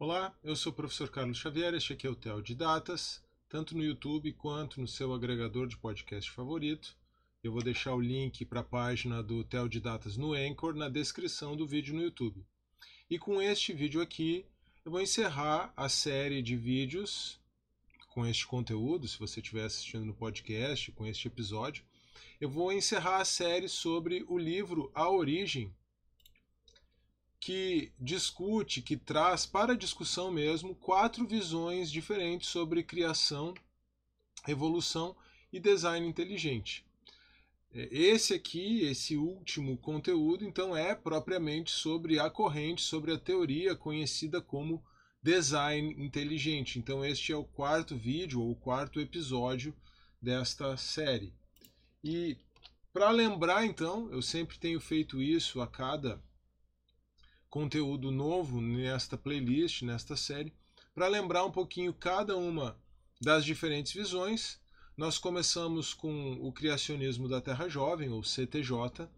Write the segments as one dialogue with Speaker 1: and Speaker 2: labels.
Speaker 1: Olá, eu sou o professor Carlos Xavier, este aqui é o Tel de Datas, tanto no YouTube quanto no seu agregador de podcast favorito. Eu vou deixar o link para a página do Tel de Datas no Anchor na descrição do vídeo no YouTube. E com este vídeo aqui, eu vou encerrar a série de vídeos com este conteúdo, se você estiver assistindo no podcast, com este episódio. Eu vou encerrar a série sobre o livro A Origem que discute, que traz para discussão mesmo quatro visões diferentes sobre criação, evolução e design inteligente. É, esse aqui, esse último conteúdo, então é propriamente sobre a corrente, sobre a teoria conhecida como design inteligente. Então este é o quarto vídeo ou o quarto episódio desta série. E para lembrar então, eu sempre tenho feito isso a cada conteúdo novo nesta playlist, nesta série, para lembrar um pouquinho cada uma das diferentes visões. Nós começamos com o criacionismo da Terra Jovem, ou CTJ,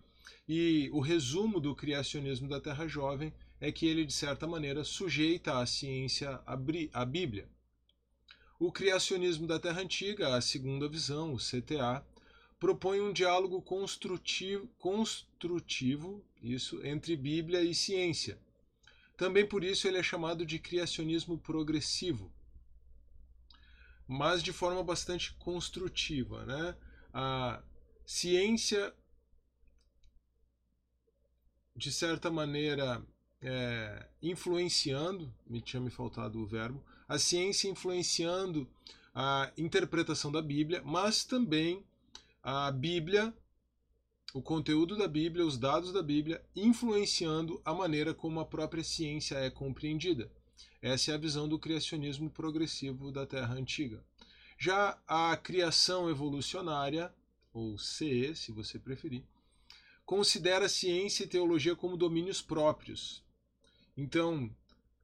Speaker 1: e o resumo do criacionismo da Terra Jovem é que ele, de certa maneira, sujeita a ciência à Bíblia. O criacionismo da Terra Antiga, a segunda visão, o CTA, propõe um diálogo construtivo, construtivo isso, entre Bíblia e ciência. Também por isso ele é chamado de criacionismo progressivo, mas de forma bastante construtiva. Né? A ciência, de certa maneira, é, influenciando, me tinha me faltado o verbo, a ciência influenciando a interpretação da Bíblia, mas também a Bíblia, o conteúdo da Bíblia, os dados da Bíblia, influenciando a maneira como a própria ciência é compreendida. Essa é a visão do criacionismo progressivo da Terra Antiga. Já a criação evolucionária, ou CE, se você preferir, considera ciência e teologia como domínios próprios. Então,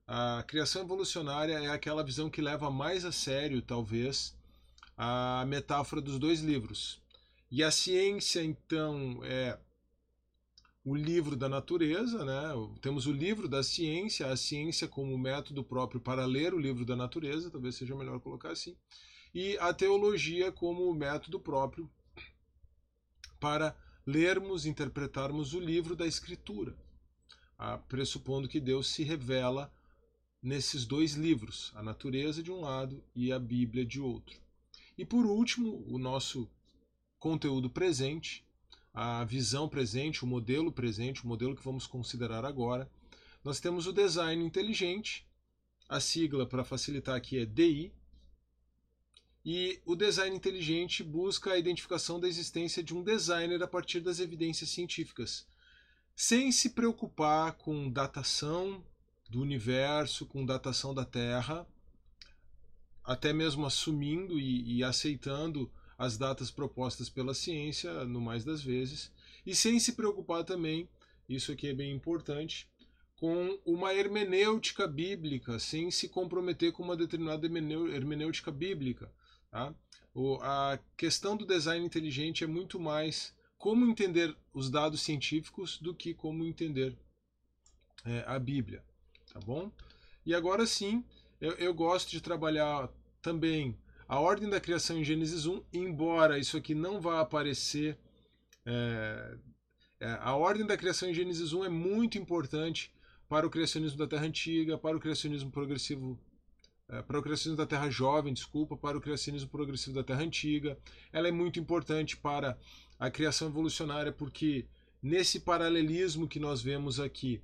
Speaker 1: a criação evolucionária é aquela visão que leva mais a sério, talvez, a metáfora dos dois livros. E a ciência, então, é o livro da natureza, né? Temos o livro da ciência, a ciência como método próprio para ler o livro da natureza, talvez seja melhor colocar assim, e a teologia como método próprio para lermos, interpretarmos o livro da Escritura, pressupondo que Deus se revela nesses dois livros, a natureza de um lado e a Bíblia de outro. E por último, o nosso conteúdo presente, a visão presente, o modelo presente, o modelo que vamos considerar agora. Nós temos o design inteligente, a sigla para facilitar aqui é DI, e o design inteligente busca a identificação da existência de um designer a partir das evidências científicas, sem se preocupar com datação do universo, com datação da Terra, até mesmo assumindo e, e aceitando as datas propostas pela ciência, no mais das vezes, e sem se preocupar também, isso aqui é bem importante, com uma hermenêutica bíblica, sem se comprometer com uma determinada hermenêutica bíblica. Tá? a questão do design inteligente é muito mais como entender os dados científicos do que como entender é, a Bíblia. Tá bom? E agora sim, eu, eu gosto de trabalhar também a ordem da criação em Gênesis 1, embora isso aqui não vá aparecer, é, é, a ordem da criação em Gênesis 1 é muito importante para o criacionismo da Terra Antiga, para o criacionismo progressivo, é, para o criacionismo da Terra Jovem, desculpa, para o criacionismo progressivo da Terra Antiga. Ela é muito importante para a criação evolucionária, porque nesse paralelismo que nós vemos aqui,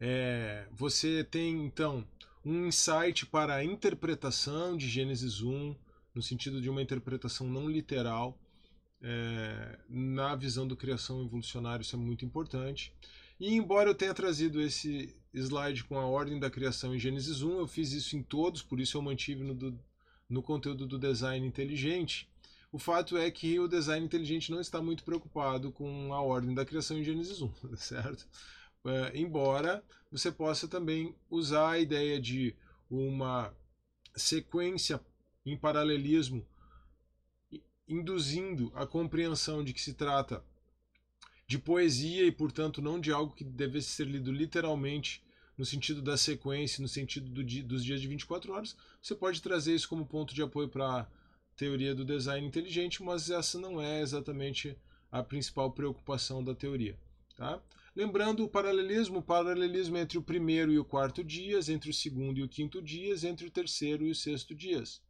Speaker 1: é, você tem então um insight para a interpretação de Gênesis 1, no sentido de uma interpretação não literal, é, na visão do criação evolucionário, isso é muito importante. E embora eu tenha trazido esse slide com a ordem da criação em Gênesis 1, eu fiz isso em todos, por isso eu mantive no, do, no conteúdo do design inteligente. O fato é que o design inteligente não está muito preocupado com a ordem da criação em Gênesis 1, certo? É, embora você possa também usar a ideia de uma sequência em paralelismo, induzindo a compreensão de que se trata de poesia e, portanto, não de algo que devesse ser lido literalmente no sentido da sequência, no sentido do dia, dos dias de 24 horas, você pode trazer isso como ponto de apoio para a teoria do design inteligente, mas essa não é exatamente a principal preocupação da teoria. Tá? Lembrando o paralelismo, o paralelismo entre o primeiro e o quarto dias, entre o segundo e o quinto dias, entre o terceiro e o sexto dias.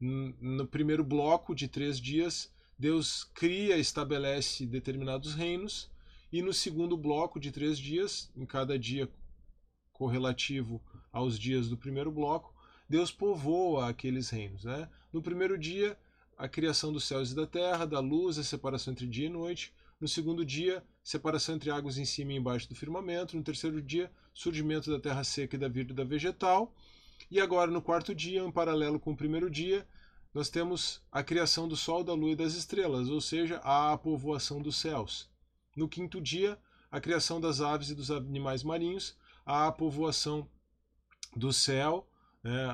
Speaker 1: No primeiro bloco de três dias, Deus cria, estabelece determinados reinos, e no segundo bloco de três dias, em cada dia correlativo aos dias do primeiro bloco, Deus povoa aqueles reinos. Né? No primeiro dia, a criação dos céus e da terra, da luz, a separação entre dia e noite. No segundo dia, separação entre águas em cima e embaixo do firmamento. No terceiro dia, surgimento da terra seca e da vida vegetal. E agora, no quarto dia, em paralelo com o primeiro dia, nós temos a criação do Sol, da Lua e das estrelas, ou seja, a povoação dos céus. No quinto dia, a criação das aves e dos animais marinhos, a povoação do céu, né,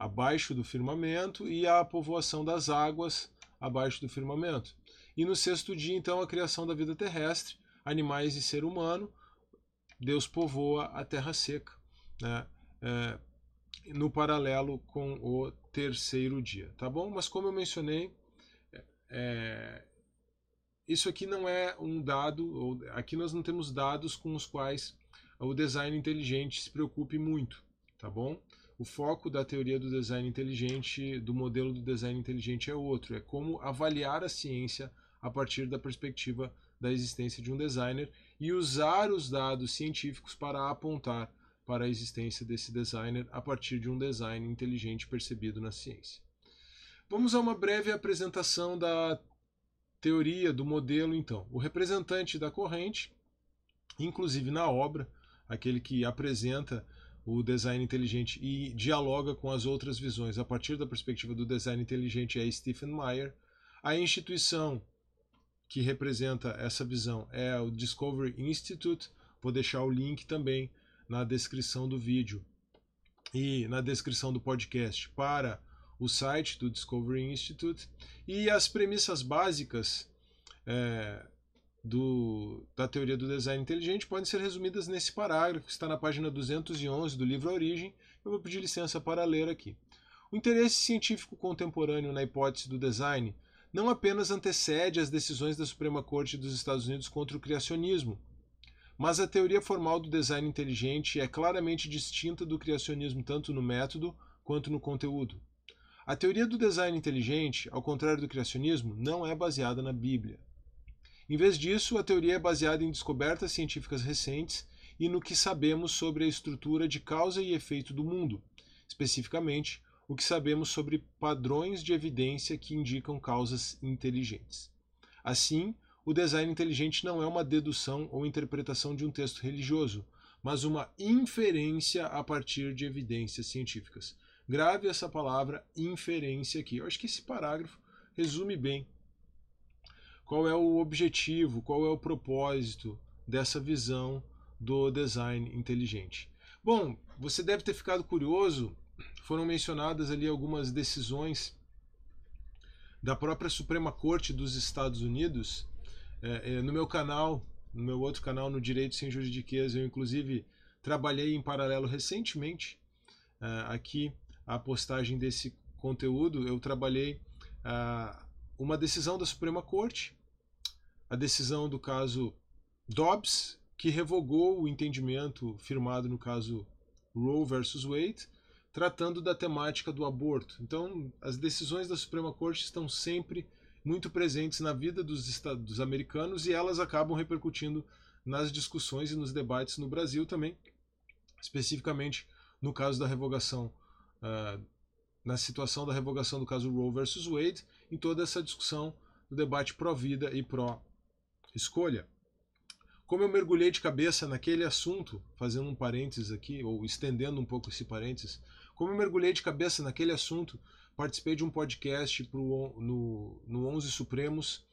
Speaker 1: abaixo do firmamento, e a povoação das águas abaixo do firmamento. E no sexto dia, então, a criação da vida terrestre, animais e ser humano. Deus povoa a terra seca. Né? É, no paralelo com o terceiro dia, tá bom? Mas como eu mencionei, é, isso aqui não é um dado, ou, aqui nós não temos dados com os quais o design inteligente se preocupe muito, tá bom? O foco da teoria do design inteligente, do modelo do design inteligente é outro, é como avaliar a ciência a partir da perspectiva da existência de um designer e usar os dados científicos para apontar para a existência desse designer a partir de um design inteligente percebido na ciência. Vamos a uma breve apresentação da teoria do modelo, então. O representante da corrente, inclusive na obra, aquele que apresenta o design inteligente e dialoga com as outras visões a partir da perspectiva do design inteligente é Stephen Meyer. A instituição que representa essa visão é o Discovery Institute. Vou deixar o link também na descrição do vídeo e na descrição do podcast para o site do Discovery Institute e as premissas básicas é, do, da teoria do design inteligente podem ser resumidas nesse parágrafo que está na página 211 do livro Origem. Eu vou pedir licença para ler aqui. O interesse científico contemporâneo na hipótese do design não apenas antecede as decisões da Suprema Corte dos Estados Unidos contra o criacionismo, mas a teoria formal do design inteligente é claramente distinta do criacionismo tanto no método quanto no conteúdo. A teoria do design inteligente, ao contrário do criacionismo, não é baseada na Bíblia. Em vez disso, a teoria é baseada em descobertas científicas recentes e no que sabemos sobre a estrutura de causa e efeito do mundo, especificamente o que sabemos sobre padrões de evidência que indicam causas inteligentes. Assim, o design inteligente não é uma dedução ou interpretação de um texto religioso, mas uma inferência a partir de evidências científicas. Grave essa palavra inferência aqui. Eu acho que esse parágrafo resume bem qual é o objetivo, qual é o propósito dessa visão do design inteligente. Bom, você deve ter ficado curioso, foram mencionadas ali algumas decisões da própria Suprema Corte dos Estados Unidos é, é, no meu canal, no meu outro canal, no Direito Sem Juridiquês, eu inclusive trabalhei em paralelo recentemente uh, aqui a postagem desse conteúdo. Eu trabalhei uh, uma decisão da Suprema Corte, a decisão do caso Dobbs, que revogou o entendimento firmado no caso Roe versus Wade, tratando da temática do aborto. Então, as decisões da Suprema Corte estão sempre muito presentes na vida dos, dos americanos e elas acabam repercutindo nas discussões e nos debates no Brasil também, especificamente no caso da revogação, uh, na situação da revogação do caso Roe versus Wade, em toda essa discussão do debate pró-vida e pró-escolha. Como eu mergulhei de cabeça naquele assunto, fazendo um parênteses aqui, ou estendendo um pouco esse parênteses, como eu mergulhei de cabeça naquele assunto participei de um podcast pro, no, no 11 Supremos,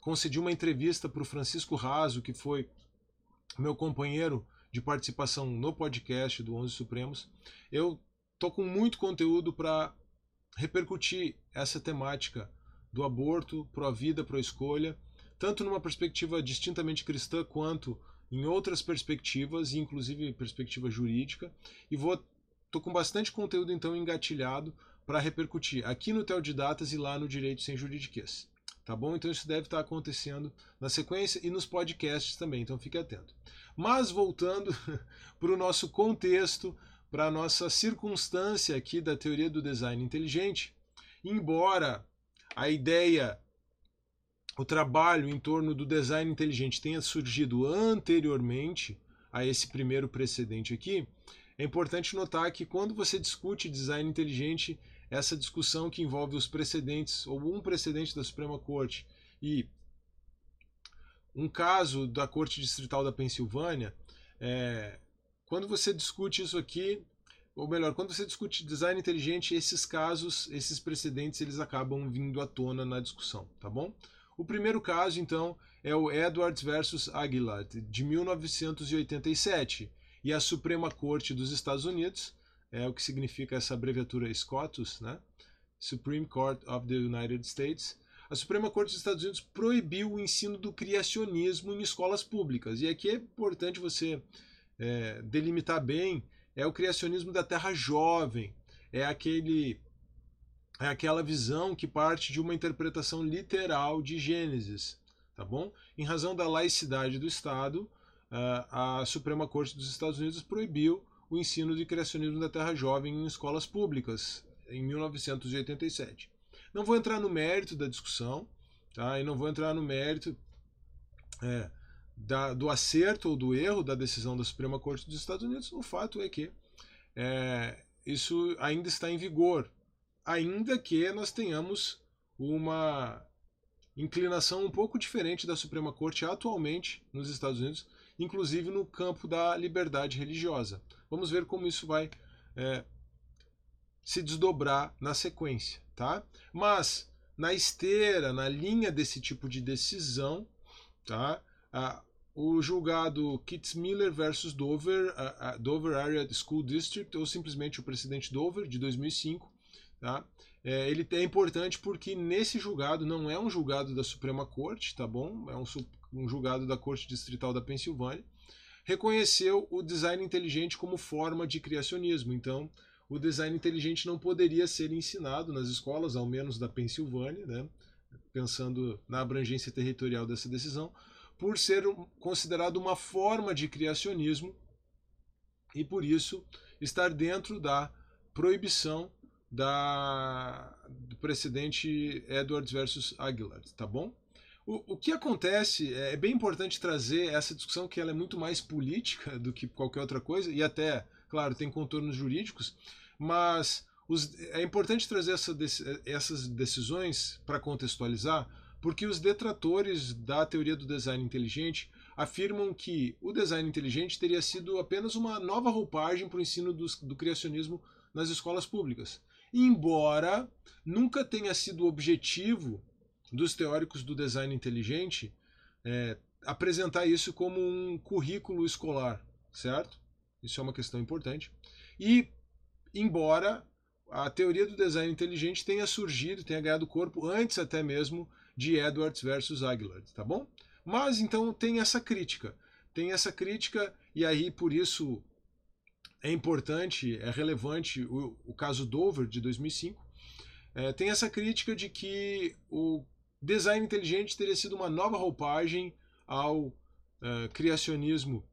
Speaker 1: concedi uma entrevista para o Francisco Raso, que foi meu companheiro de participação no podcast do 11 Supremos. Eu tô com muito conteúdo para repercutir essa temática do aborto, pro a vida, pro a escolha, tanto numa perspectiva distintamente cristã quanto em outras perspectivas, inclusive perspectiva jurídica, e vou tô com bastante conteúdo então engatilhado para repercutir aqui no Teodidatas e lá no Direito Sem Juridiquês. Tá bom? Então isso deve estar acontecendo na sequência e nos podcasts também, então fique atento. Mas voltando para o nosso contexto, para a nossa circunstância aqui da teoria do design inteligente, embora a ideia, o trabalho em torno do design inteligente tenha surgido anteriormente a esse primeiro precedente aqui, é importante notar que quando você discute design inteligente, essa discussão que envolve os precedentes, ou um precedente da Suprema Corte e um caso da Corte Distrital da Pensilvânia, é, quando você discute isso aqui, ou melhor, quando você discute design inteligente, esses casos, esses precedentes, eles acabam vindo à tona na discussão, tá bom? O primeiro caso, então, é o Edwards versus Aguilar, de 1987, e a Suprema Corte dos Estados Unidos, é o que significa essa abreviatura SCOTUS, né? Supreme Court of the United States, a Suprema Corte dos Estados Unidos proibiu o ensino do criacionismo em escolas públicas. E aqui é importante você é, delimitar bem, é o criacionismo da terra jovem, é aquele é aquela visão que parte de uma interpretação literal de Gênesis, tá bom? Em razão da laicidade do Estado, a Suprema Corte dos Estados Unidos proibiu o ensino de criacionismo da terra jovem em escolas públicas em 1987. Não vou entrar no mérito da discussão, tá? E não vou entrar no mérito é, da, do acerto ou do erro da decisão da Suprema Corte dos Estados Unidos, o fato é que é, isso ainda está em vigor, ainda que nós tenhamos uma inclinação um pouco diferente da Suprema Corte atualmente nos Estados Unidos, inclusive no campo da liberdade religiosa. Vamos ver como isso vai é, se desdobrar na sequência, tá? Mas na esteira, na linha desse tipo de decisão, tá? A, o julgado Kitzmiller versus Dover, a, a Dover Area School District, ou simplesmente o presidente Dover, de 2005. Tá? É, ele é importante porque nesse julgado não é um julgado da Suprema Corte, tá bom? É um, um julgado da Corte Distrital da Pensilvânia. Reconheceu o design inteligente como forma de criacionismo. Então, o design inteligente não poderia ser ensinado nas escolas, ao menos da Pensilvânia, né? pensando na abrangência territorial dessa decisão, por ser considerado uma forma de criacionismo e por isso estar dentro da proibição da, do precedente Edwards versus Aguilar, tá bom? O, o que acontece é, é bem importante trazer essa discussão que ela é muito mais política do que qualquer outra coisa e até, claro, tem contornos jurídicos, mas os, é importante trazer essa, essas decisões para contextualizar, porque os detratores da teoria do design inteligente afirmam que o design inteligente teria sido apenas uma nova roupagem para o ensino do, do criacionismo nas escolas públicas. Embora nunca tenha sido objetivo dos teóricos do design inteligente é, apresentar isso como um currículo escolar, certo? Isso é uma questão importante. E, embora a teoria do design inteligente tenha surgido, tenha ganhado corpo antes até mesmo de Edwards versus Aguilar, tá bom? Mas então tem essa crítica, tem essa crítica e aí por isso é importante, é relevante o, o caso Dover de 2005. É, tem essa crítica de que o design inteligente teria sido uma nova roupagem ao é, criacionismo,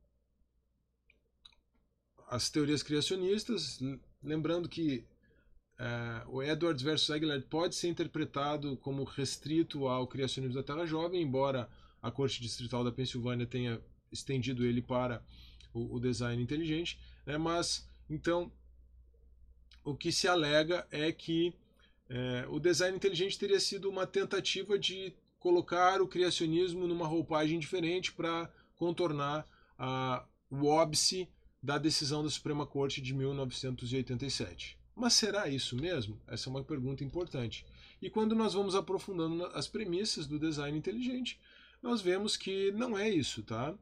Speaker 1: as teorias criacionistas, lembrando que Uh, o Edwards versus Aguilar pode ser interpretado como restrito ao criacionismo da Terra Jovem, embora a Corte Distrital da Pensilvânia tenha estendido ele para o, o design inteligente. Né? Mas, então, o que se alega é que é, o design inteligente teria sido uma tentativa de colocar o criacionismo numa roupagem diferente para contornar a, o óbice da decisão da Suprema Corte de 1987. Mas será isso mesmo? Essa é uma pergunta importante. E quando nós vamos aprofundando as premissas do design inteligente, nós vemos que não é isso, tá?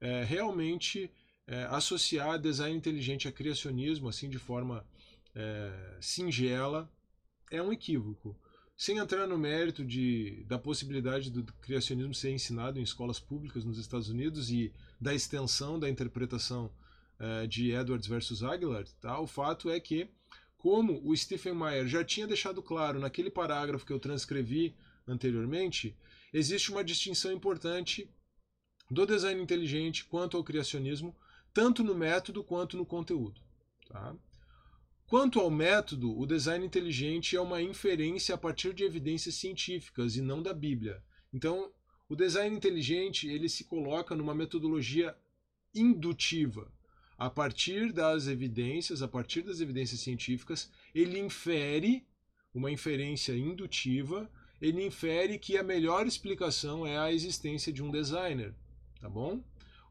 Speaker 1: É, realmente é, associar design inteligente a criacionismo, assim de forma é, singela, é um equívoco. sem entrar no mérito de, da possibilidade do criacionismo ser ensinado em escolas públicas nos Estados Unidos e da extensão da interpretação uh, de Edwards versus Aguilar, tá? o fato é que, como o Stephen Meyer já tinha deixado claro naquele parágrafo que eu transcrevi anteriormente, existe uma distinção importante do design inteligente quanto ao criacionismo, tanto no método quanto no conteúdo. Tá? Quanto ao método, o design inteligente é uma inferência a partir de evidências científicas e não da Bíblia. Então, o design inteligente ele se coloca numa metodologia indutiva. A partir das evidências, a partir das evidências científicas, ele infere uma inferência indutiva, ele infere que a melhor explicação é a existência de um designer, tá bom?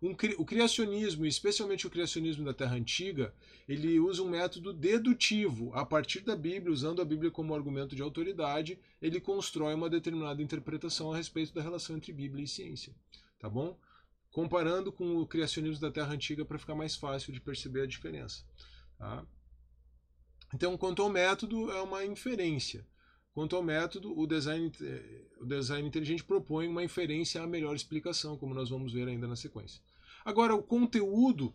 Speaker 1: Um, o criacionismo, especialmente o criacionismo da Terra Antiga, ele usa um método dedutivo. A partir da Bíblia, usando a Bíblia como argumento de autoridade, ele constrói uma determinada interpretação a respeito da relação entre Bíblia e ciência. Tá bom? Comparando com o criacionismo da Terra Antiga para ficar mais fácil de perceber a diferença. Tá? Então, quanto ao método, é uma inferência. Quanto ao método, o design, eh, o design inteligente propõe uma inferência à melhor explicação, como nós vamos ver ainda na sequência. Agora, o conteúdo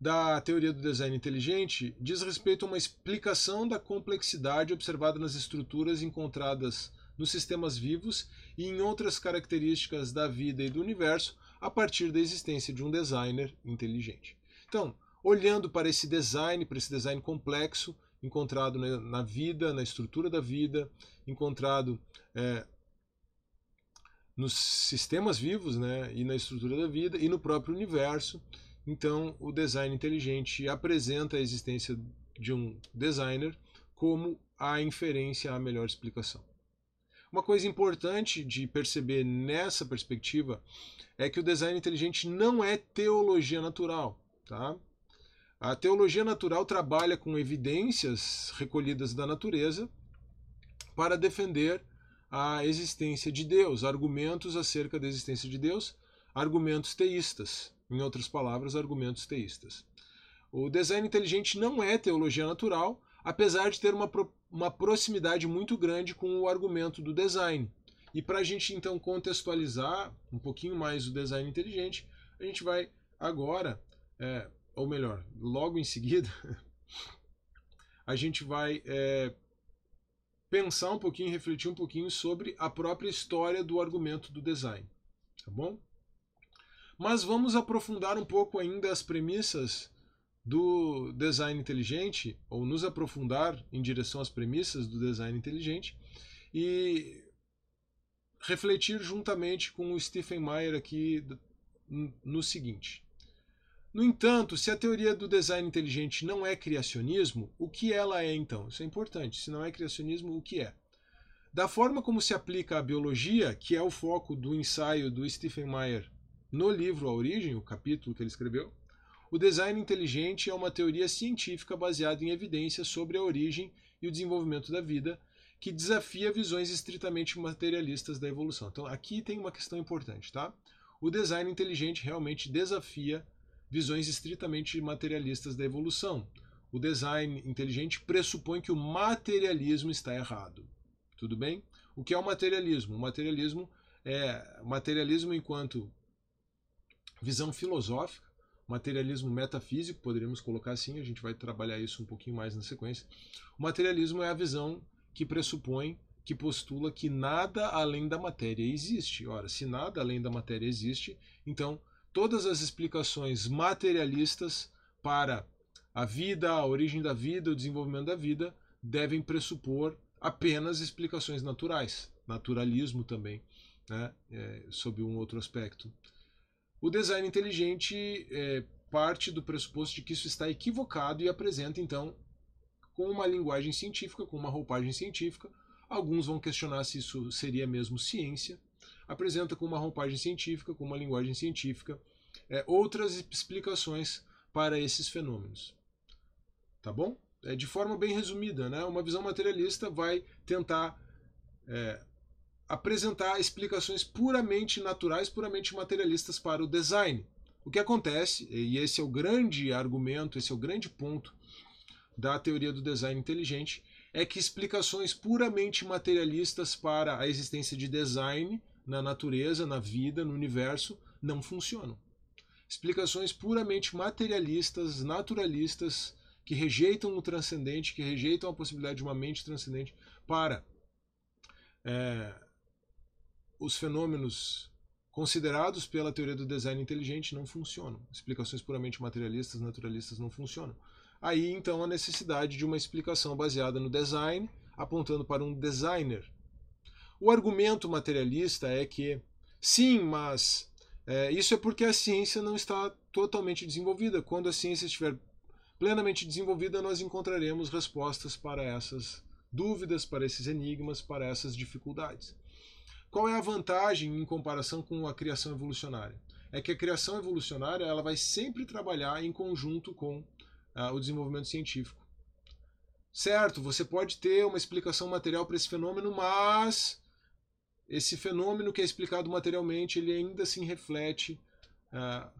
Speaker 1: da teoria do design inteligente diz respeito a uma explicação da complexidade observada nas estruturas encontradas nos sistemas vivos e em outras características da vida e do universo a partir da existência de um designer inteligente. Então, olhando para esse design, para esse design complexo encontrado na vida, na estrutura da vida, encontrado é, nos sistemas vivos né, e na estrutura da vida e no próprio universo. Então, o design inteligente apresenta a existência de um designer como a inferência à melhor explicação. Uma coisa importante de perceber nessa perspectiva é que o design inteligente não é teologia natural. Tá? A teologia natural trabalha com evidências recolhidas da natureza para defender a existência de Deus, argumentos acerca da existência de Deus, argumentos teístas, em outras palavras, argumentos teístas. O design inteligente não é teologia natural, apesar de ter uma, uma proximidade muito grande com o argumento do design. E para a gente então contextualizar um pouquinho mais o design inteligente, a gente vai agora, é, ou melhor, logo em seguida, a gente vai é, pensar um pouquinho, refletir um pouquinho sobre a própria história do argumento do design, tá bom? Mas vamos aprofundar um pouco ainda as premissas do design inteligente, ou nos aprofundar em direção às premissas do design inteligente e refletir juntamente com o Stephen Meyer aqui no seguinte. No entanto, se a teoria do design inteligente não é criacionismo, o que ela é então? Isso é importante. Se não é criacionismo, o que é? Da forma como se aplica à biologia, que é o foco do ensaio do Stephen Meyer no livro A Origem, o capítulo que ele escreveu, o design inteligente é uma teoria científica baseada em evidências sobre a origem e o desenvolvimento da vida, que desafia visões estritamente materialistas da evolução. Então, aqui tem uma questão importante, tá? O design inteligente realmente desafia visões estritamente materialistas da evolução. O design inteligente pressupõe que o materialismo está errado. Tudo bem? O que é o materialismo? O materialismo é materialismo enquanto visão filosófica, materialismo metafísico, poderíamos colocar assim, a gente vai trabalhar isso um pouquinho mais na sequência. O materialismo é a visão que pressupõe, que postula que nada além da matéria existe. Ora, se nada além da matéria existe, então todas as explicações materialistas para a vida, a origem da vida, o desenvolvimento da vida, devem pressupor apenas explicações naturais, naturalismo também, né, é, sob um outro aspecto. O design inteligente é, parte do pressuposto de que isso está equivocado e apresenta, então, com uma linguagem científica, com uma roupagem científica. Alguns vão questionar se isso seria mesmo ciência, apresenta com uma roupagem científica, com uma linguagem científica, é, outras explicações para esses fenômenos. Tá bom? É, de forma bem resumida, né? uma visão materialista vai tentar é, apresentar explicações puramente naturais, puramente materialistas para o design. O que acontece, e esse é o grande argumento, esse é o grande ponto da teoria do design inteligente, é que explicações puramente materialistas para a existência de design na natureza, na vida, no universo, não funcionam. Explicações puramente materialistas, naturalistas, que rejeitam o transcendente, que rejeitam a possibilidade de uma mente transcendente para é, os fenômenos considerados pela teoria do design inteligente não funcionam. Explicações puramente materialistas, naturalistas não funcionam. Aí então a necessidade de uma explicação baseada no design, apontando para um designer. O argumento materialista é que sim, mas é, isso é porque a ciência não está totalmente desenvolvida. Quando a ciência estiver plenamente desenvolvida, nós encontraremos respostas para essas dúvidas, para esses enigmas, para essas dificuldades. Qual é a vantagem em comparação com a criação evolucionária? É que a criação evolucionária ela vai sempre trabalhar em conjunto com uh, o desenvolvimento científico. Certo, você pode ter uma explicação material para esse fenômeno, mas esse fenômeno que é explicado materialmente, ele ainda assim reflete uh,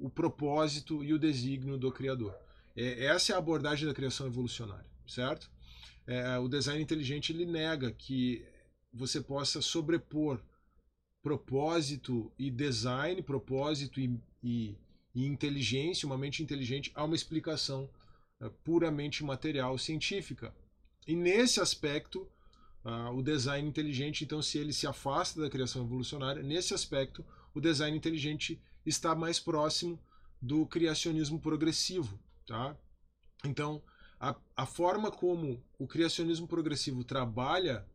Speaker 1: o propósito e o desígnio do Criador. É, essa é a abordagem da criação evolucionária, certo? É, o design inteligente ele nega que você possa sobrepor propósito e design, propósito e, e, e inteligência, uma mente inteligente, a uma explicação é, puramente material científica. E nesse aspecto, uh, o design inteligente, então, se ele se afasta da criação evolucionária, nesse aspecto, o design inteligente está mais próximo do criacionismo progressivo, Tá? Então, a, a forma como o criacionismo progressivo trabalha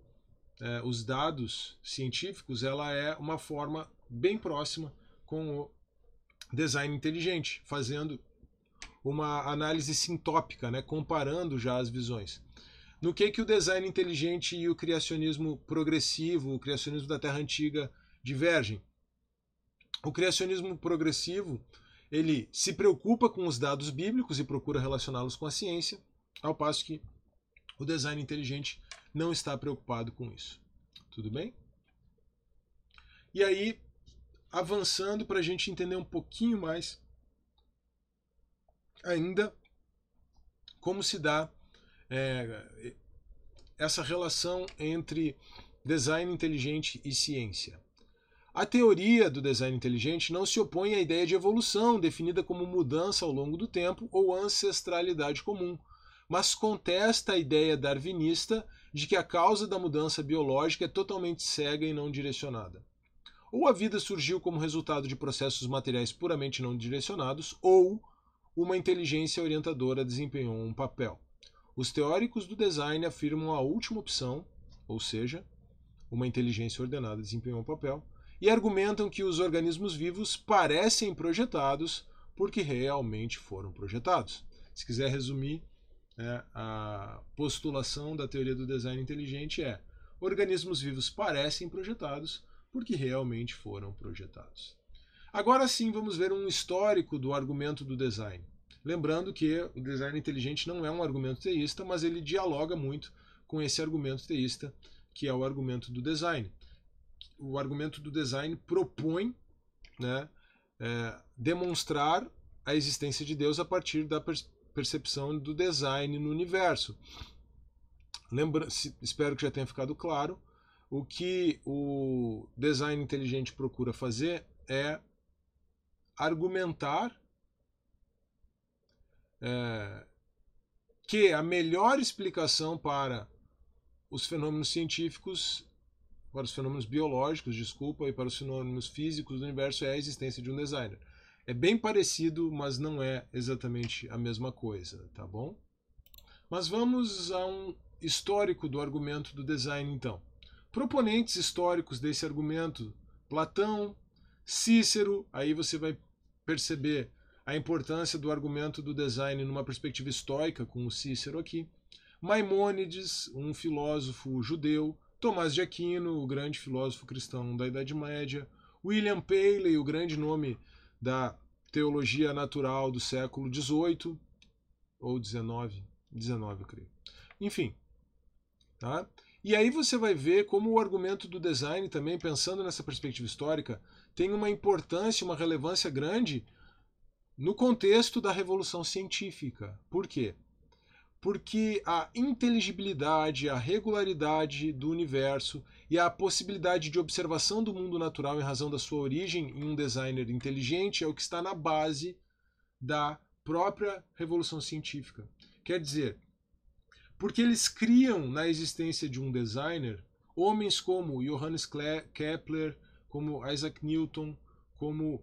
Speaker 1: é, os dados científicos, ela é uma forma bem próxima com o design inteligente, fazendo uma análise sintópica, né, comparando já as visões. No que que o design inteligente e o criacionismo progressivo, o criacionismo da Terra Antiga divergem? O criacionismo progressivo ele se preocupa com os dados bíblicos e procura relacioná-los com a ciência, ao passo que o design inteligente não está preocupado com isso. Tudo bem? E aí, avançando para a gente entender um pouquinho mais ainda como se dá é, essa relação entre design inteligente e ciência. A teoria do design inteligente não se opõe à ideia de evolução, definida como mudança ao longo do tempo ou ancestralidade comum, mas contesta a ideia darwinista de que a causa da mudança biológica é totalmente cega e não direcionada. Ou a vida surgiu como resultado de processos materiais puramente não direcionados, ou uma inteligência orientadora desempenhou um papel. Os teóricos do design afirmam a última opção, ou seja, uma inteligência ordenada desempenhou um papel, e argumentam que os organismos vivos parecem projetados porque realmente foram projetados. Se quiser resumir, é, a postulação da teoria do design inteligente é: organismos vivos parecem projetados porque realmente foram projetados. Agora sim, vamos ver um histórico do argumento do design. Lembrando que o design inteligente não é um argumento teísta, mas ele dialoga muito com esse argumento teísta, que é o argumento do design o argumento do design propõe né, é, demonstrar a existência de Deus a partir da percepção do design no universo. Lembra, espero que já tenha ficado claro. O que o design inteligente procura fazer é argumentar é, que a melhor explicação para os fenômenos científicos para os fenômenos biológicos, desculpa, e para os fenômenos físicos do universo é a existência de um designer. É bem parecido, mas não é exatamente a mesma coisa, tá bom? Mas vamos a um histórico do argumento do design, então. Proponentes históricos desse argumento: Platão, Cícero, aí você vai perceber a importância do argumento do design numa perspectiva estoica, com o Cícero aqui. Maimônides, um filósofo judeu, Tomás de Aquino, o grande filósofo cristão da Idade Média, William Paley, o grande nome da teologia natural do século XVIII ou XIX, XIX, eu creio. Enfim, tá? E aí você vai ver como o argumento do design também, pensando nessa perspectiva histórica, tem uma importância, uma relevância grande no contexto da revolução científica. Por quê? porque a inteligibilidade, a regularidade do universo e a possibilidade de observação do mundo natural em razão da sua origem em um designer inteligente é o que está na base da própria revolução científica. Quer dizer, porque eles criam na existência de um designer homens como Johannes Kepler, como Isaac Newton, como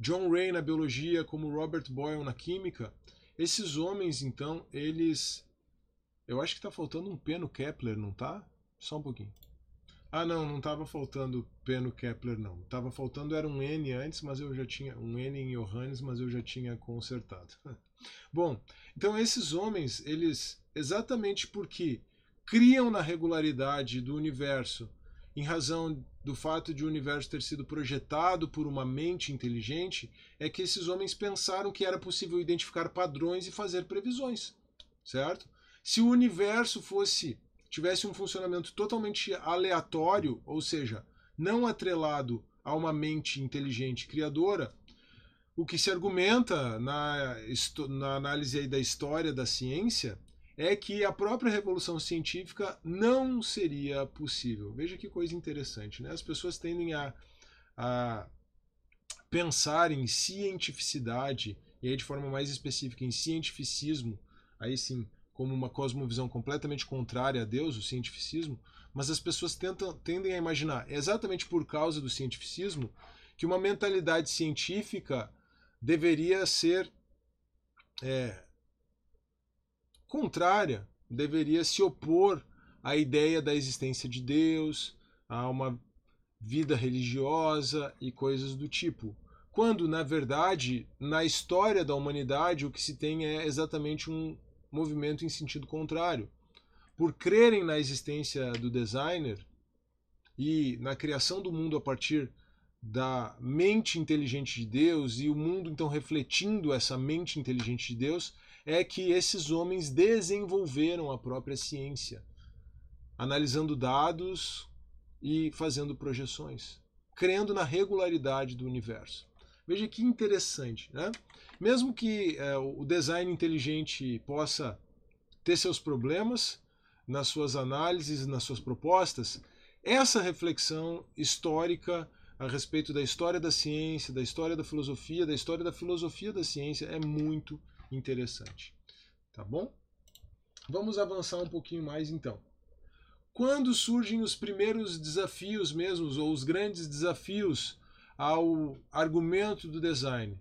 Speaker 1: John Ray na biologia, como Robert Boyle na química, esses homens, então, eles. Eu acho que está faltando um P no Kepler, não tá? Só um pouquinho. Ah, não, não estava faltando P no Kepler, não. Estava faltando era um N antes, mas eu já tinha um N em Johannes, mas eu já tinha consertado. Bom, então esses homens, eles exatamente porque criam na regularidade do universo em razão do fato de o universo ter sido projetado por uma mente inteligente, é que esses homens pensaram que era possível identificar padrões e fazer previsões, certo? Se o universo fosse tivesse um funcionamento totalmente aleatório, ou seja, não atrelado a uma mente inteligente criadora, o que se argumenta na, na análise da história da ciência é que a própria revolução científica não seria possível. Veja que coisa interessante, né? As pessoas tendem a, a pensar em cientificidade, e aí de forma mais específica em cientificismo, aí sim, como uma cosmovisão completamente contrária a Deus, o cientificismo, mas as pessoas tentam, tendem a imaginar, exatamente por causa do cientificismo, que uma mentalidade científica deveria ser é, contrária, deveria se opor à ideia da existência de Deus, a uma vida religiosa e coisas do tipo. Quando, na verdade, na história da humanidade, o que se tem é exatamente um movimento em sentido contrário. Por crerem na existência do designer e na criação do mundo a partir da mente inteligente de Deus e o mundo então refletindo essa mente inteligente de Deus, é que esses homens desenvolveram a própria ciência, analisando dados e fazendo projeções, crendo na regularidade do universo. Veja que interessante, né? Mesmo que é, o design inteligente possa ter seus problemas nas suas análises, nas suas propostas, essa reflexão histórica a respeito da história da ciência, da história da filosofia, da história da filosofia da ciência é muito interessante. Tá bom? Vamos avançar um pouquinho mais então. Quando surgem os primeiros desafios mesmos, ou os grandes desafios ao argumento do design?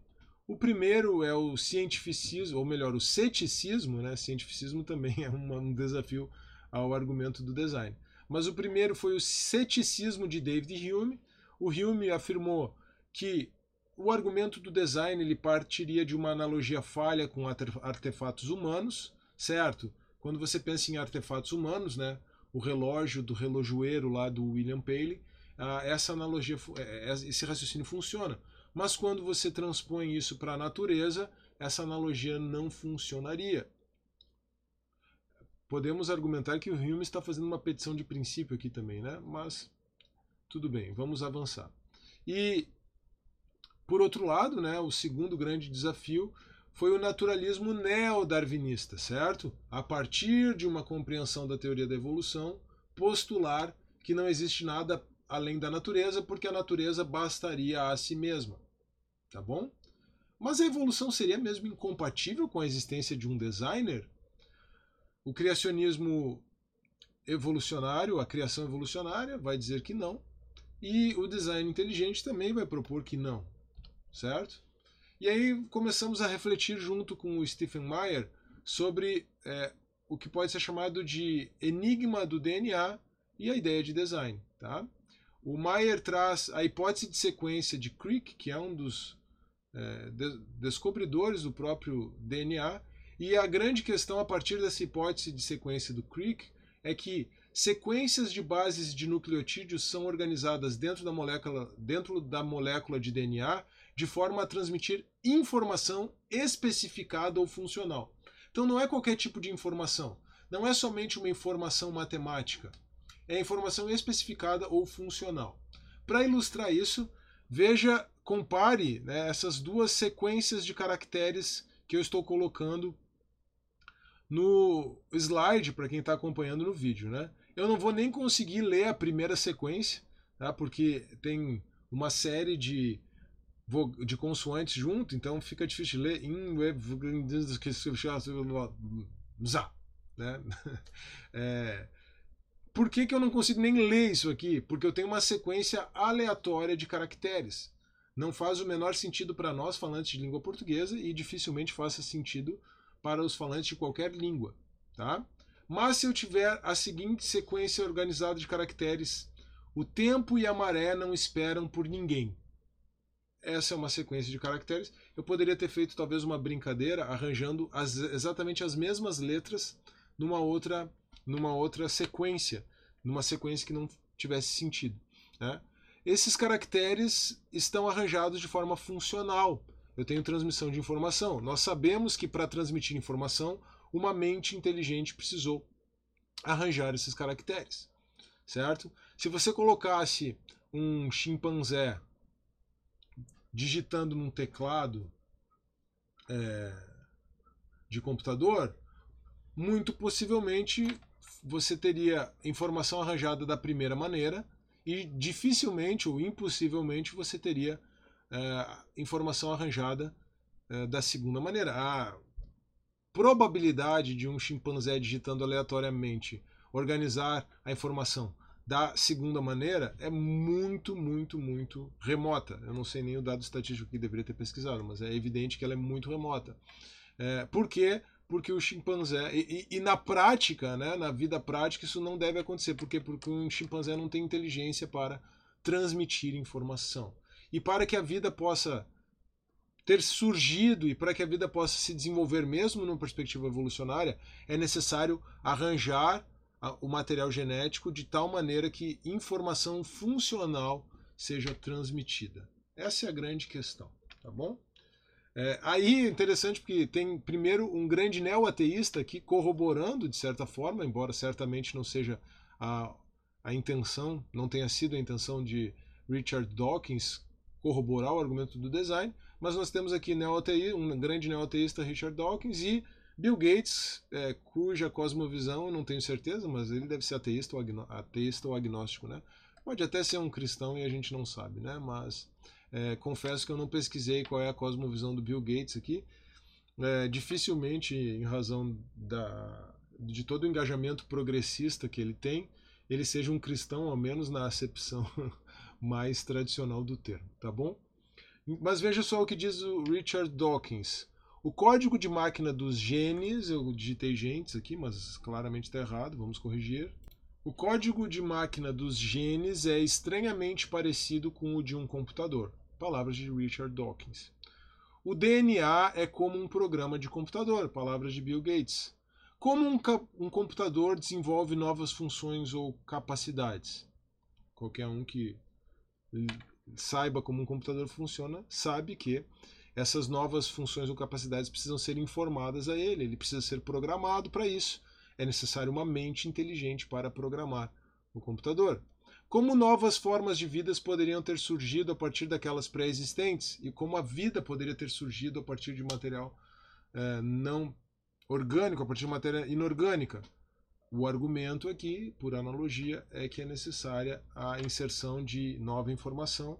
Speaker 1: O primeiro é o cientificismo, ou melhor, o ceticismo, né? Cientificismo também é um desafio ao argumento do design. Mas o primeiro foi o ceticismo de David Hume. O Hume afirmou que o argumento do design ele partiria de uma analogia falha com artefatos humanos, certo? Quando você pensa em artefatos humanos, né, o relógio do relojoeiro lá do William Paley, ah, essa analogia, é, é, esse raciocínio funciona. Mas quando você transpõe isso para a natureza, essa analogia não funcionaria. Podemos argumentar que o Hume está fazendo uma petição de princípio aqui também, né? Mas tudo bem, vamos avançar. E por outro lado, né, o segundo grande desafio foi o naturalismo neo-darwinista, certo? A partir de uma compreensão da teoria da evolução, postular que não existe nada além da natureza, porque a natureza bastaria a si mesma. Tá bom? Mas a evolução seria mesmo incompatível com a existência de um designer? O criacionismo evolucionário, a criação evolucionária, vai dizer que não. E o design inteligente também vai propor que não certo? E aí começamos a refletir junto com o Stephen Meyer sobre é, o que pode ser chamado de enigma do DNA e a ideia de design. Tá? O Meyer traz a hipótese de sequência de Crick, que é um dos é, de descobridores do próprio DNA, e a grande questão a partir dessa hipótese de sequência do Crick é que sequências de bases de nucleotídeos são organizadas dentro da molécula, dentro da molécula de DNA de forma a transmitir informação especificada ou funcional. Então não é qualquer tipo de informação, não é somente uma informação matemática, é informação especificada ou funcional. Para ilustrar isso, veja, compare né, essas duas sequências de caracteres que eu estou colocando no slide para quem está acompanhando no vídeo, né? Eu não vou nem conseguir ler a primeira sequência, tá? Porque tem uma série de de consoantes junto, então fica difícil de ler. Né? É, por que, que eu não consigo nem ler isso aqui? Porque eu tenho uma sequência aleatória de caracteres. Não faz o menor sentido para nós, falantes de língua portuguesa, e dificilmente faça sentido para os falantes de qualquer língua. Tá? Mas se eu tiver a seguinte sequência organizada de caracteres, o tempo e a maré não esperam por ninguém. Essa é uma sequência de caracteres. Eu poderia ter feito talvez uma brincadeira arranjando as, exatamente as mesmas letras numa outra, numa outra sequência, numa sequência que não tivesse sentido. Né? Esses caracteres estão arranjados de forma funcional. Eu tenho transmissão de informação. Nós sabemos que para transmitir informação, uma mente inteligente precisou arranjar esses caracteres, certo? Se você colocasse um chimpanzé digitando num teclado é, de computador, muito possivelmente você teria informação arranjada da primeira maneira e dificilmente ou impossivelmente você teria é, informação arranjada é, da segunda maneira. A probabilidade de um chimpanzé digitando aleatoriamente organizar a informação da segunda maneira é muito, muito, muito remota. Eu não sei nem o dado estatístico que deveria ter pesquisado, mas é evidente que ela é muito remota. É, por quê? porque o chimpanzé e, e, e, na prática, né, na vida prática isso não deve acontecer, porque porque um chimpanzé não tem inteligência para transmitir informação. E para que a vida possa ter surgido e para que a vida possa se desenvolver mesmo numa perspectiva evolucionária, é necessário arranjar o material genético de tal maneira que informação funcional seja transmitida. Essa é a grande questão, tá bom? É, aí é interessante porque tem primeiro um grande neo-ateísta aqui corroborando de certa forma, embora certamente não seja a, a intenção, não tenha sido a intenção de Richard Dawkins corroborar o argumento do design, mas nós temos aqui um grande neo-ateísta Richard Dawkins e Bill Gates, é, cuja cosmovisão eu não tenho certeza, mas ele deve ser ateísta ou, ateísta ou agnóstico, né? Pode até ser um cristão e a gente não sabe, né? Mas é, confesso que eu não pesquisei qual é a cosmovisão do Bill Gates aqui. É, dificilmente, em razão da, de todo o engajamento progressista que ele tem, ele seja um cristão, ao menos na acepção mais tradicional do termo, tá bom? Mas veja só o que diz o Richard Dawkins. O código de máquina dos genes, eu digitei gentes aqui, mas claramente está errado, vamos corrigir. O código de máquina dos genes é estranhamente parecido com o de um computador. Palavras de Richard Dawkins. O DNA é como um programa de computador, palavras de Bill Gates. Como um, um computador desenvolve novas funções ou capacidades? Qualquer um que saiba como um computador funciona sabe que essas novas funções ou capacidades precisam ser informadas a ele, ele precisa ser programado para isso. É necessário uma mente inteligente para programar o computador. Como novas formas de vidas poderiam ter surgido a partir daquelas pré-existentes e como a vida poderia ter surgido a partir de material é, não orgânico, a partir de matéria inorgânica. O argumento aqui, por analogia, é que é necessária a inserção de nova informação,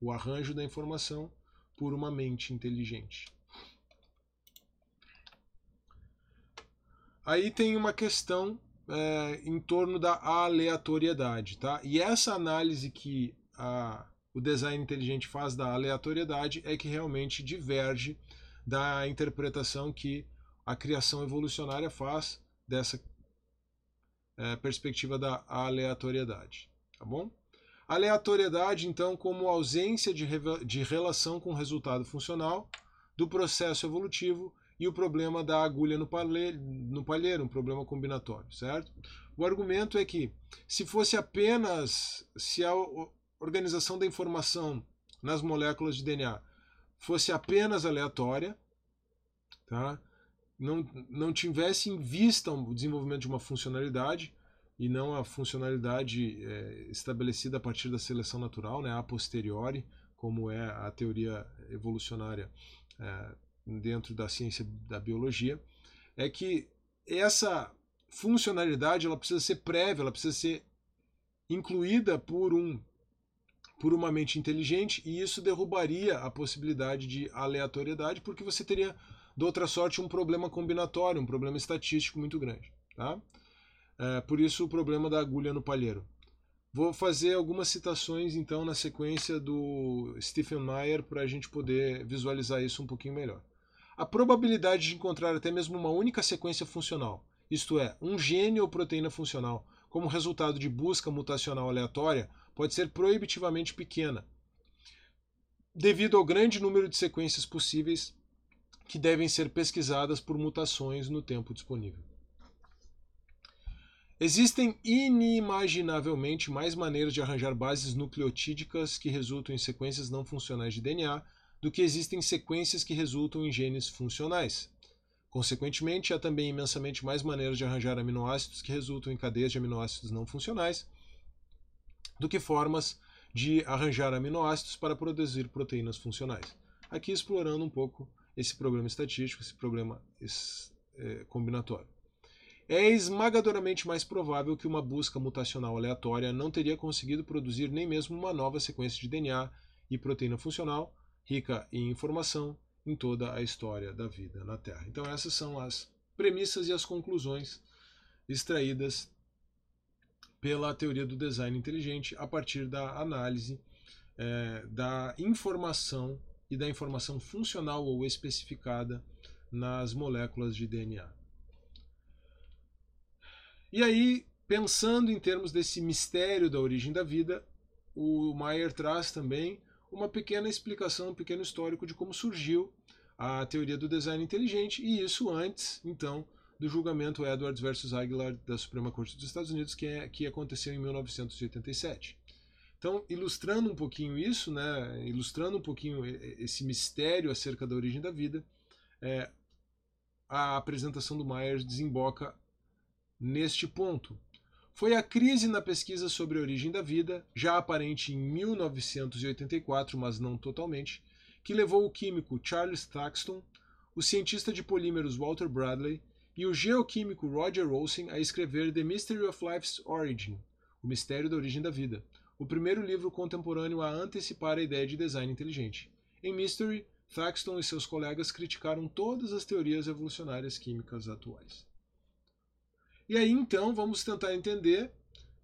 Speaker 1: o arranjo da informação por uma mente inteligente. Aí tem uma questão é, em torno da aleatoriedade. Tá? E essa análise que a, o design inteligente faz da aleatoriedade é que realmente diverge da interpretação que a criação evolucionária faz dessa é, perspectiva da aleatoriedade. Tá bom? Aleatoriedade, então, como ausência de, de relação com o resultado funcional do processo evolutivo e o problema da agulha no palheiro, no palheiro, um problema combinatório, certo? O argumento é que se fosse apenas se a organização da informação nas moléculas de DNA fosse apenas aleatória, tá? não, não tivesse em vista o desenvolvimento de uma funcionalidade e não a funcionalidade é, estabelecida a partir da seleção natural, né, a posteriori, como é a teoria evolucionária é, dentro da ciência da biologia, é que essa funcionalidade ela precisa ser prévia, ela precisa ser incluída por um por uma mente inteligente e isso derrubaria a possibilidade de aleatoriedade porque você teria de outra sorte um problema combinatório, um problema estatístico muito grande, tá? É, por isso o problema da agulha no palheiro. Vou fazer algumas citações então na sequência do Stephen Meyer para a gente poder visualizar isso um pouquinho melhor. A probabilidade de encontrar até mesmo uma única sequência funcional isto é, um gene ou proteína funcional, como resultado de busca mutacional aleatória, pode ser proibitivamente pequena, devido ao grande número de sequências possíveis que devem ser pesquisadas por mutações no tempo disponível. Existem inimaginavelmente mais maneiras de arranjar bases nucleotídicas que resultam em sequências não funcionais de DNA do que existem sequências que resultam em genes funcionais. Consequentemente, há também imensamente mais maneiras de arranjar aminoácidos que resultam em cadeias de aminoácidos não funcionais do que formas de arranjar aminoácidos para produzir proteínas funcionais. Aqui explorando um pouco esse problema estatístico, esse problema é, combinatório. É esmagadoramente mais provável que uma busca mutacional aleatória não teria conseguido produzir nem mesmo uma nova sequência de DNA e proteína funcional, rica em informação, em toda a história da vida na Terra. Então, essas são as premissas e as conclusões extraídas pela teoria do design inteligente a partir da análise é, da informação e da informação funcional ou especificada nas moléculas de DNA. E aí, pensando em termos desse mistério da origem da vida, o Mayer traz também uma pequena explicação, um pequeno histórico de como surgiu a teoria do design inteligente, e isso antes, então, do julgamento Edwards versus Aguilar da Suprema Corte dos Estados Unidos, que, é, que aconteceu em 1987. Então, ilustrando um pouquinho isso, né, ilustrando um pouquinho esse mistério acerca da origem da vida, é, a apresentação do Myers desemboca neste ponto. Foi a crise na pesquisa sobre a origem da vida, já aparente em 1984, mas não totalmente, que levou o químico Charles Thaxton, o cientista de polímeros Walter Bradley e o geoquímico Roger Olsen a escrever The Mystery of Life's Origin, O Mistério da Origem da Vida, o primeiro livro contemporâneo a antecipar a ideia de design inteligente. Em Mystery, Thaxton e seus colegas criticaram todas as teorias evolucionárias químicas atuais. E aí então vamos tentar entender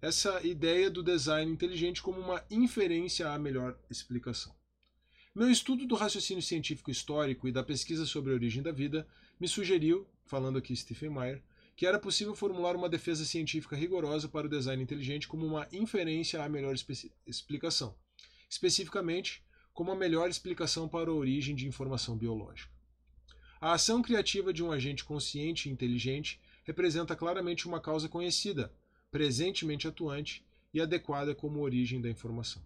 Speaker 1: essa ideia do design inteligente como uma inferência à melhor explicação. Meu estudo do raciocínio científico histórico e da pesquisa sobre a origem da vida me sugeriu, falando aqui Stephen Meyer, que era possível formular uma defesa científica rigorosa para o design inteligente como uma inferência à melhor explicação, especificamente como a melhor explicação para a origem de informação biológica. A ação criativa de um agente consciente e inteligente representa claramente uma causa conhecida, presentemente atuante e adequada como origem da informação.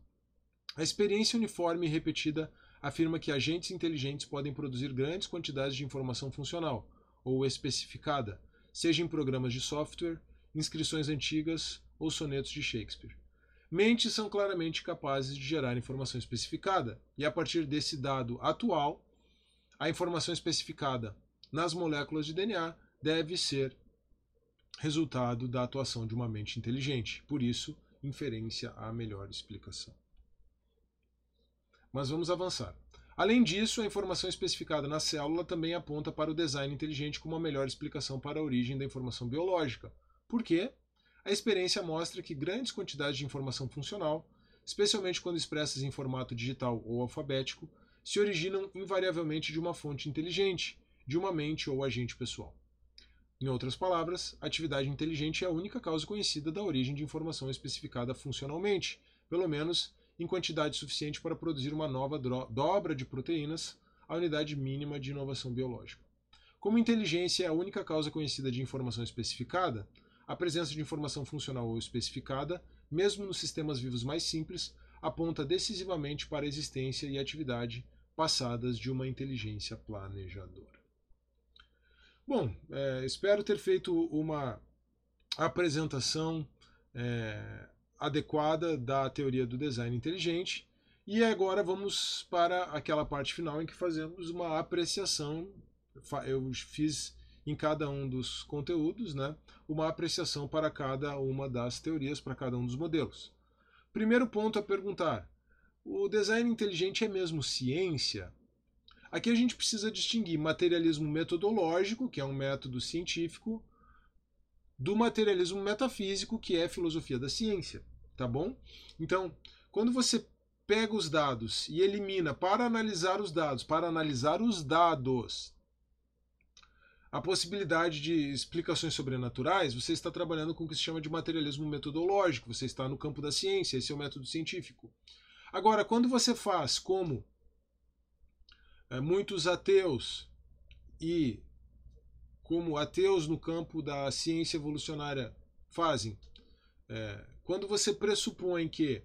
Speaker 1: A experiência uniforme e repetida afirma que agentes inteligentes podem produzir grandes quantidades de informação funcional, ou especificada, seja em programas de software, inscrições antigas ou sonetos de Shakespeare. Mentes são claramente capazes de gerar informação especificada, e a partir desse dado atual, a informação especificada nas moléculas de DNA deve ser resultado da atuação de uma mente inteligente. Por isso, inferência a melhor explicação. Mas vamos avançar. Além disso, a informação especificada na célula também aponta para o design inteligente como a melhor explicação para a origem da informação biológica. Por quê? A experiência mostra que grandes quantidades de informação funcional, especialmente quando expressas em formato digital ou alfabético, se originam invariavelmente de uma fonte inteligente, de uma mente ou agente pessoal. Em outras palavras, atividade inteligente é a única causa conhecida da origem de informação especificada funcionalmente, pelo menos em quantidade suficiente para produzir uma nova dobra de proteínas, a unidade mínima de inovação biológica. Como inteligência é a única causa conhecida de informação especificada, a presença de informação funcional ou especificada, mesmo nos sistemas vivos mais simples, aponta decisivamente para a existência e atividade passadas de uma inteligência planejadora. Bom, é, espero ter feito uma apresentação é, adequada da teoria do design inteligente. E agora vamos para aquela parte final em que fazemos uma apreciação. Eu fiz em cada um dos conteúdos, né, uma apreciação para cada uma das teorias, para cada um dos modelos. Primeiro ponto a perguntar: o design inteligente é mesmo ciência? Aqui a gente precisa distinguir materialismo metodológico, que é um método científico, do materialismo metafísico, que é filosofia da ciência, tá bom? Então, quando você pega os dados e elimina para analisar os dados, para analisar os dados, a possibilidade de explicações sobrenaturais, você está trabalhando com o que se chama de materialismo metodológico, você está no campo da ciência, esse é o método científico. Agora, quando você faz como muitos ateus e como ateus no campo da ciência evolucionária fazem, é, quando você pressupõe que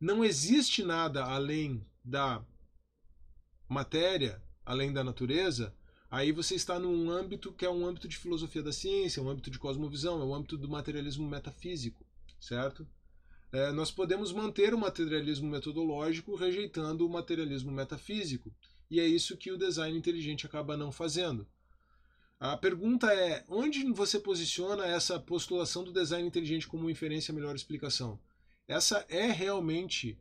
Speaker 1: não existe nada além da matéria, além da natureza, aí você está num âmbito que é um âmbito de filosofia da ciência, um âmbito de cosmovisão, é um âmbito do materialismo metafísico, certo? É, nós podemos manter o materialismo metodológico rejeitando o materialismo metafísico, e é isso que o design inteligente acaba não fazendo. A pergunta é: onde você posiciona essa postulação do design inteligente como inferência melhor explicação? Essa é realmente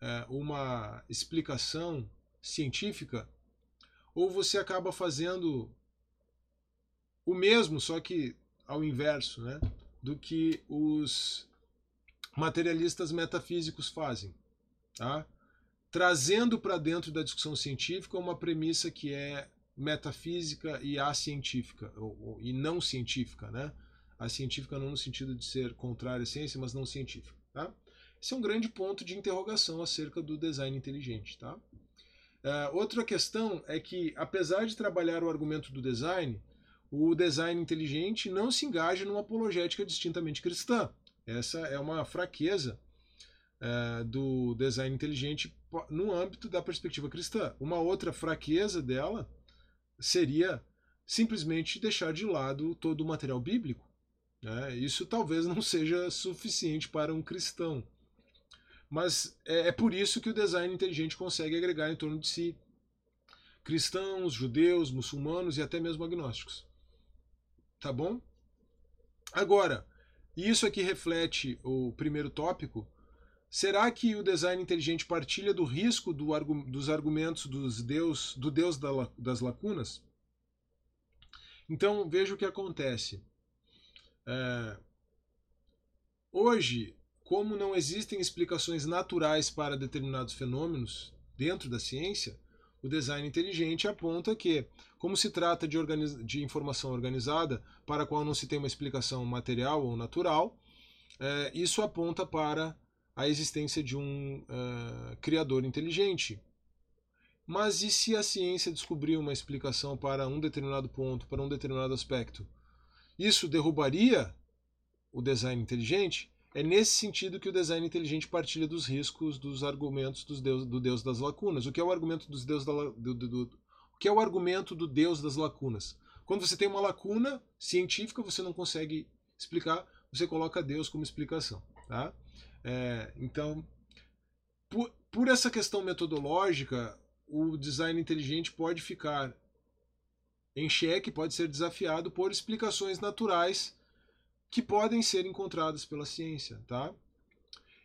Speaker 1: é, uma explicação científica? Ou você acaba fazendo o mesmo, só que ao inverso, né, do que os materialistas metafísicos fazem? Tá? trazendo para dentro da discussão científica uma premissa que é metafísica e acientífica, ou, ou, e não científica, né? A científica não no sentido de ser contrária à ciência, mas não científica, tá? Esse é um grande ponto de interrogação acerca do design inteligente, tá? Uh, outra questão é que, apesar de trabalhar o argumento do design, o design inteligente não se engaja numa apologética distintamente cristã. Essa é uma fraqueza uh, do design inteligente no âmbito da perspectiva cristã. Uma outra fraqueza dela seria simplesmente deixar de lado todo o material bíblico. Né? Isso talvez não seja suficiente para um cristão. Mas é, é por isso que o design inteligente consegue agregar em torno de si cristãos, judeus, muçulmanos e até mesmo agnósticos. Tá bom? Agora, isso aqui reflete o primeiro tópico, Será que o design inteligente partilha do risco do, dos argumentos dos deus, do Deus das lacunas? Então veja o que acontece. É, hoje, como não existem explicações naturais para determinados fenômenos dentro da ciência, o design inteligente aponta que, como se trata de, de informação organizada para a qual não se tem uma explicação material ou natural, é, isso aponta para a existência de um uh, criador inteligente. Mas e se a ciência descobrir uma explicação para um determinado ponto, para um determinado aspecto? Isso derrubaria o design inteligente? É nesse sentido que o design inteligente partilha dos riscos dos argumentos dos deus, do Deus das lacunas. O que é o argumento dos deus da, do, do, do, o que é o argumento do Deus das lacunas? Quando você tem uma lacuna científica, você não consegue explicar, você coloca Deus como explicação. Tá? É, então, por, por essa questão metodológica, o design inteligente pode ficar em xeque, pode ser desafiado por explicações naturais que podem ser encontradas pela ciência, tá?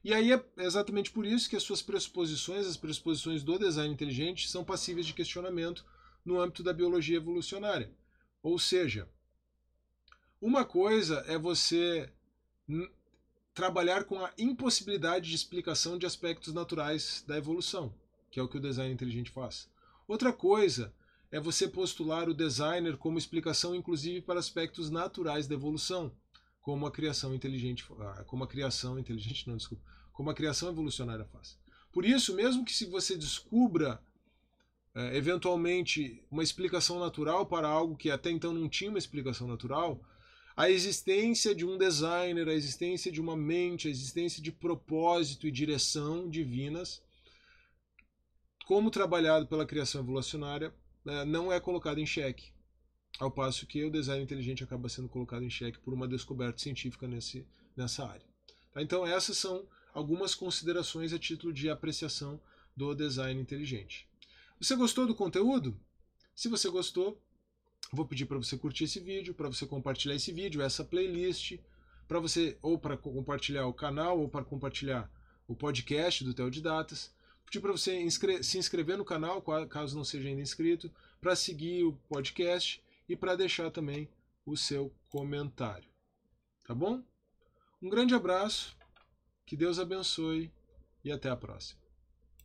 Speaker 1: E aí é exatamente por isso que as suas pressuposições, as pressuposições do design inteligente, são passíveis de questionamento no âmbito da biologia evolucionária. Ou seja, uma coisa é você trabalhar com a impossibilidade de explicação de aspectos naturais da evolução, que é o que o design inteligente faz. Outra coisa é você postular o designer como explicação inclusive para aspectos naturais da evolução, como a criação inteligente, ah, como a criação inteligente, não, desculpa, como a criação evolucionária faz. Por isso, mesmo que se você descubra é, eventualmente uma explicação natural para algo que até então não tinha uma explicação natural, a existência de um designer, a existência de uma mente, a existência de propósito e direção divinas, como trabalhado pela criação evolucionária, né, não é colocado em xeque. Ao passo que o design inteligente acaba sendo colocado em xeque por uma descoberta científica nesse, nessa área. Tá? Então, essas são algumas considerações a título de apreciação do design inteligente. Você gostou do conteúdo? Se você gostou, Vou pedir para você curtir esse vídeo, para você compartilhar esse vídeo, essa playlist, para você ou para compartilhar o canal ou para compartilhar o podcast do Teodidatas. Pedir para você inscre se inscrever no canal, caso não seja ainda inscrito, para seguir o podcast e para deixar também o seu comentário. Tá bom? Um grande abraço, que Deus abençoe e até a próxima.